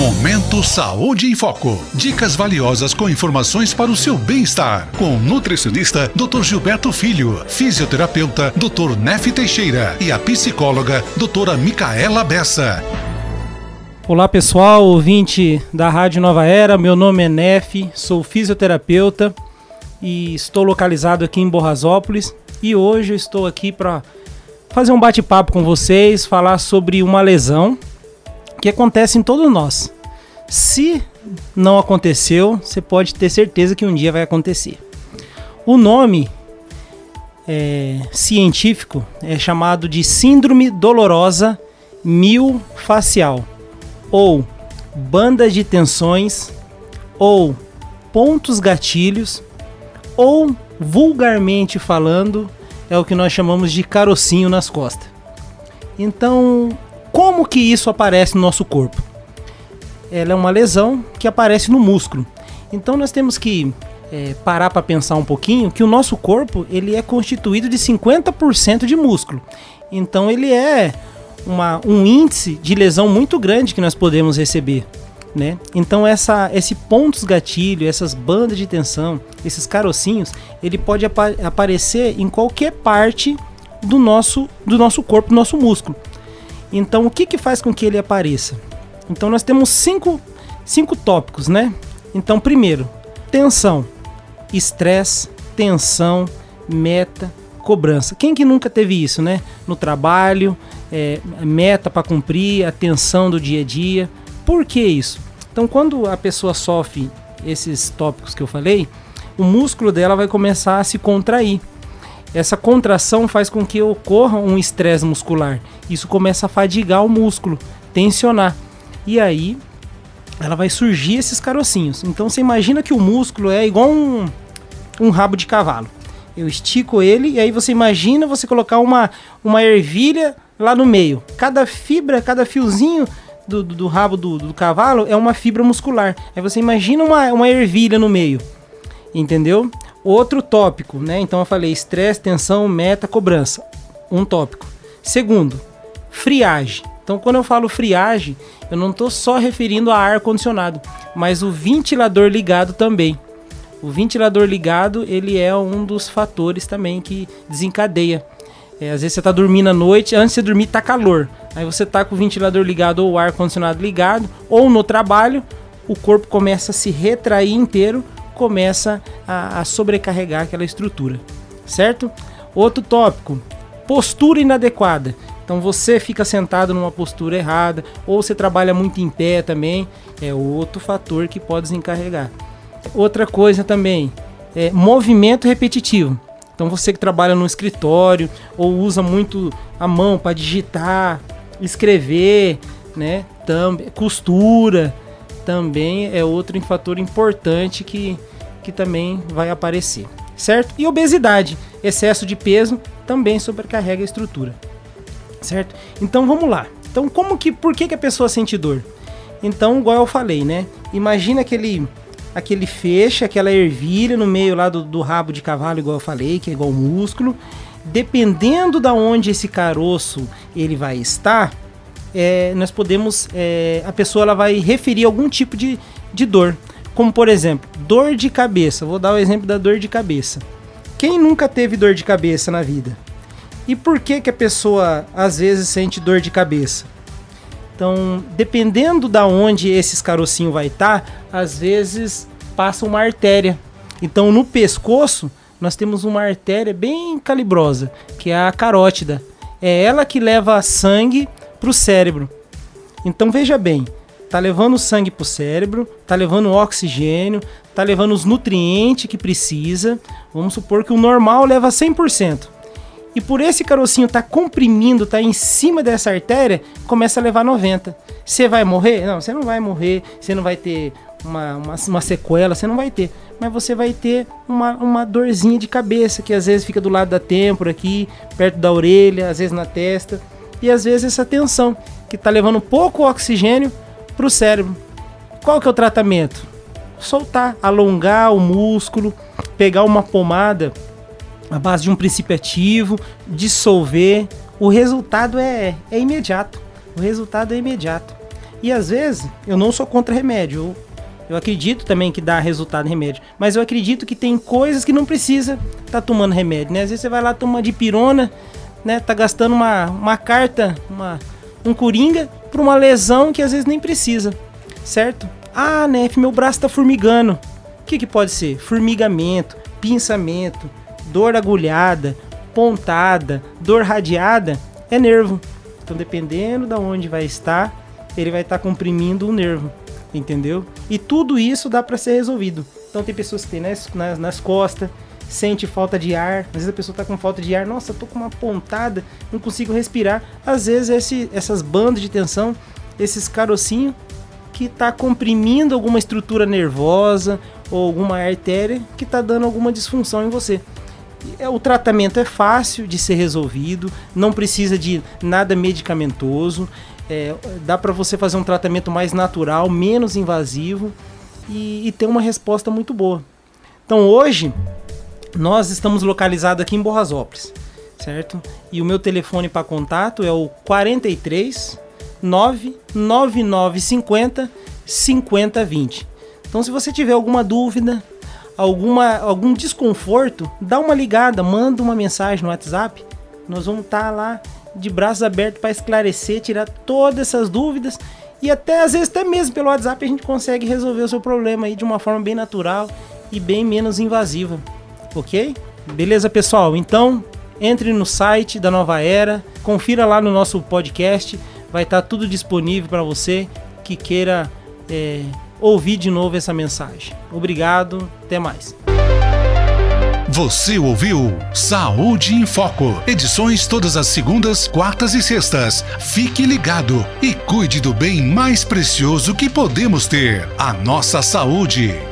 Momento Saúde em Foco. Dicas valiosas com informações para o seu bem-estar. Com o nutricionista Dr. Gilberto Filho, fisioterapeuta Dr. Nef Teixeira e a psicóloga doutora Micaela Bessa. Olá pessoal, ouvinte da Rádio Nova Era, meu nome é Nef, sou fisioterapeuta e estou localizado aqui em Borrasópolis e hoje eu estou aqui para fazer um bate-papo com vocês, falar sobre uma lesão que acontece em todos nós. Se não aconteceu, você pode ter certeza que um dia vai acontecer. O nome é, científico é chamado de Síndrome Dolorosa Miofascial ou banda de tensões, ou pontos gatilhos, ou vulgarmente falando, é o que nós chamamos de carocinho nas costas. Então, como que isso aparece no nosso corpo? Ela é uma lesão que aparece no músculo. Então nós temos que é, parar para pensar um pouquinho que o nosso corpo ele é constituído de 50% de músculo. Então ele é uma, um índice de lesão muito grande que nós podemos receber. Né? Então essa, esse pontos gatilho, essas bandas de tensão, esses carocinhos, ele pode apa aparecer em qualquer parte do nosso, do nosso corpo, do nosso músculo. Então o que, que faz com que ele apareça? Então nós temos cinco, cinco tópicos, né? Então primeiro, tensão, estresse, tensão, meta, cobrança. Quem que nunca teve isso, né? No trabalho, é, meta para cumprir, a tensão do dia a dia. Por que isso? Então, quando a pessoa sofre esses tópicos que eu falei, o músculo dela vai começar a se contrair. Essa contração faz com que ocorra um estresse muscular. Isso começa a fadigar o músculo, tensionar. E aí ela vai surgir esses carocinhos. Então você imagina que o músculo é igual um, um rabo de cavalo. Eu estico ele e aí você imagina você colocar uma, uma ervilha lá no meio. Cada fibra, cada fiozinho do, do, do rabo do, do, cavalo é uma fibra muscular. Aí você imagina uma, uma ervilha no meio. Entendeu? Outro tópico, né? Então eu falei estresse, tensão, meta, cobrança. Um tópico. Segundo, friagem. Então quando eu falo friagem, eu não estou só referindo a ar condicionado, mas o ventilador ligado também. O ventilador ligado, ele é um dos fatores também que desencadeia é, às vezes você tá dormindo à noite, antes de dormir tá calor. Aí você tá com o ventilador ligado ou o ar condicionado ligado, ou no trabalho, o corpo começa a se retrair inteiro, começa a, a sobrecarregar aquela estrutura, certo? Outro tópico, postura inadequada. Então você fica sentado numa postura errada, ou você trabalha muito em pé também, é outro fator que pode desencarregar. Outra coisa também, é movimento repetitivo. Então você que trabalha no escritório ou usa muito a mão para digitar, escrever, né? Também costura também é outro fator importante que, que também vai aparecer, certo? E obesidade, excesso de peso também sobrecarrega a estrutura, certo? Então vamos lá. Então como que, por que, que a pessoa sente dor? Então, igual eu falei, né? Imagina aquele aquele feixe, aquela ervilha no meio lá do, do rabo de cavalo, igual eu falei, que é igual músculo. Dependendo da onde esse caroço ele vai estar, é, nós podemos, é, a pessoa ela vai referir algum tipo de, de dor. Como por exemplo, dor de cabeça. Vou dar o exemplo da dor de cabeça. Quem nunca teve dor de cabeça na vida? E por que que a pessoa às vezes sente dor de cabeça? Então, dependendo da onde esses carocinhos vai estar, tá, às vezes passa uma artéria. Então, no pescoço, nós temos uma artéria bem calibrosa, que é a carótida. É ela que leva sangue para o cérebro. Então, veja bem, tá levando sangue para o cérebro, tá levando oxigênio, tá levando os nutrientes que precisa. Vamos supor que o normal leva 100%. E por esse carocinho tá comprimindo, tá em cima dessa artéria, começa a levar 90. Você vai morrer? Não, você não vai morrer, você não vai ter uma, uma, uma, sequela, você não vai ter. Mas você vai ter uma, uma dorzinha de cabeça, que às vezes fica do lado da têmpora aqui, perto da orelha, às vezes na testa. E às vezes essa tensão, que tá levando pouco oxigênio pro cérebro. Qual que é o tratamento? Soltar, alongar o músculo, pegar uma pomada a base de um princípio ativo, dissolver. O resultado é, é imediato. O resultado é imediato. E às vezes, eu não sou contra remédio. Eu, acredito também que dá resultado em remédio. Mas eu acredito que tem coisas que não precisa estar tá tomando remédio, né? Às vezes você vai lá tomar de pirona, né? Tá gastando uma, uma carta, uma, um coringa, por uma lesão que às vezes nem precisa, certo? Ah, Nef, meu braço tá formigando. O que, que pode ser? Formigamento, pinçamento, dor agulhada, pontada, dor radiada, é nervo. Então, dependendo de onde vai estar, ele vai estar comprimindo o nervo, entendeu? E tudo isso dá para ser resolvido. Então, tem pessoas que têm nas, nas, nas costas, sente falta de ar, às vezes a pessoa está com falta de ar, nossa, tô com uma pontada, não consigo respirar. Às vezes esse, essas bandas de tensão, esses carocinhos que está comprimindo alguma estrutura nervosa ou alguma artéria que está dando alguma disfunção em você. É, o tratamento é fácil de ser resolvido, não precisa de nada medicamentoso, é, dá para você fazer um tratamento mais natural, menos invasivo e, e ter uma resposta muito boa. Então hoje nós estamos localizados aqui em Borrasópolis, certo? E o meu telefone para contato é o 43 99950 5020. Então se você tiver alguma dúvida, alguma, algum desconforto, dá uma ligada, manda uma mensagem no WhatsApp. Nós vamos estar tá lá de braços abertos para esclarecer, tirar todas essas dúvidas e até às vezes até mesmo pelo WhatsApp a gente consegue resolver o seu problema aí de uma forma bem natural e bem menos invasiva, ok? Beleza, pessoal? Então entre no site da Nova Era, confira lá no nosso podcast, vai estar tá tudo disponível para você que queira é, ouvir de novo essa mensagem. Obrigado, até mais. Você ouviu Saúde em Foco. Edições todas as segundas, quartas e sextas. Fique ligado e cuide do bem mais precioso que podemos ter: a nossa saúde.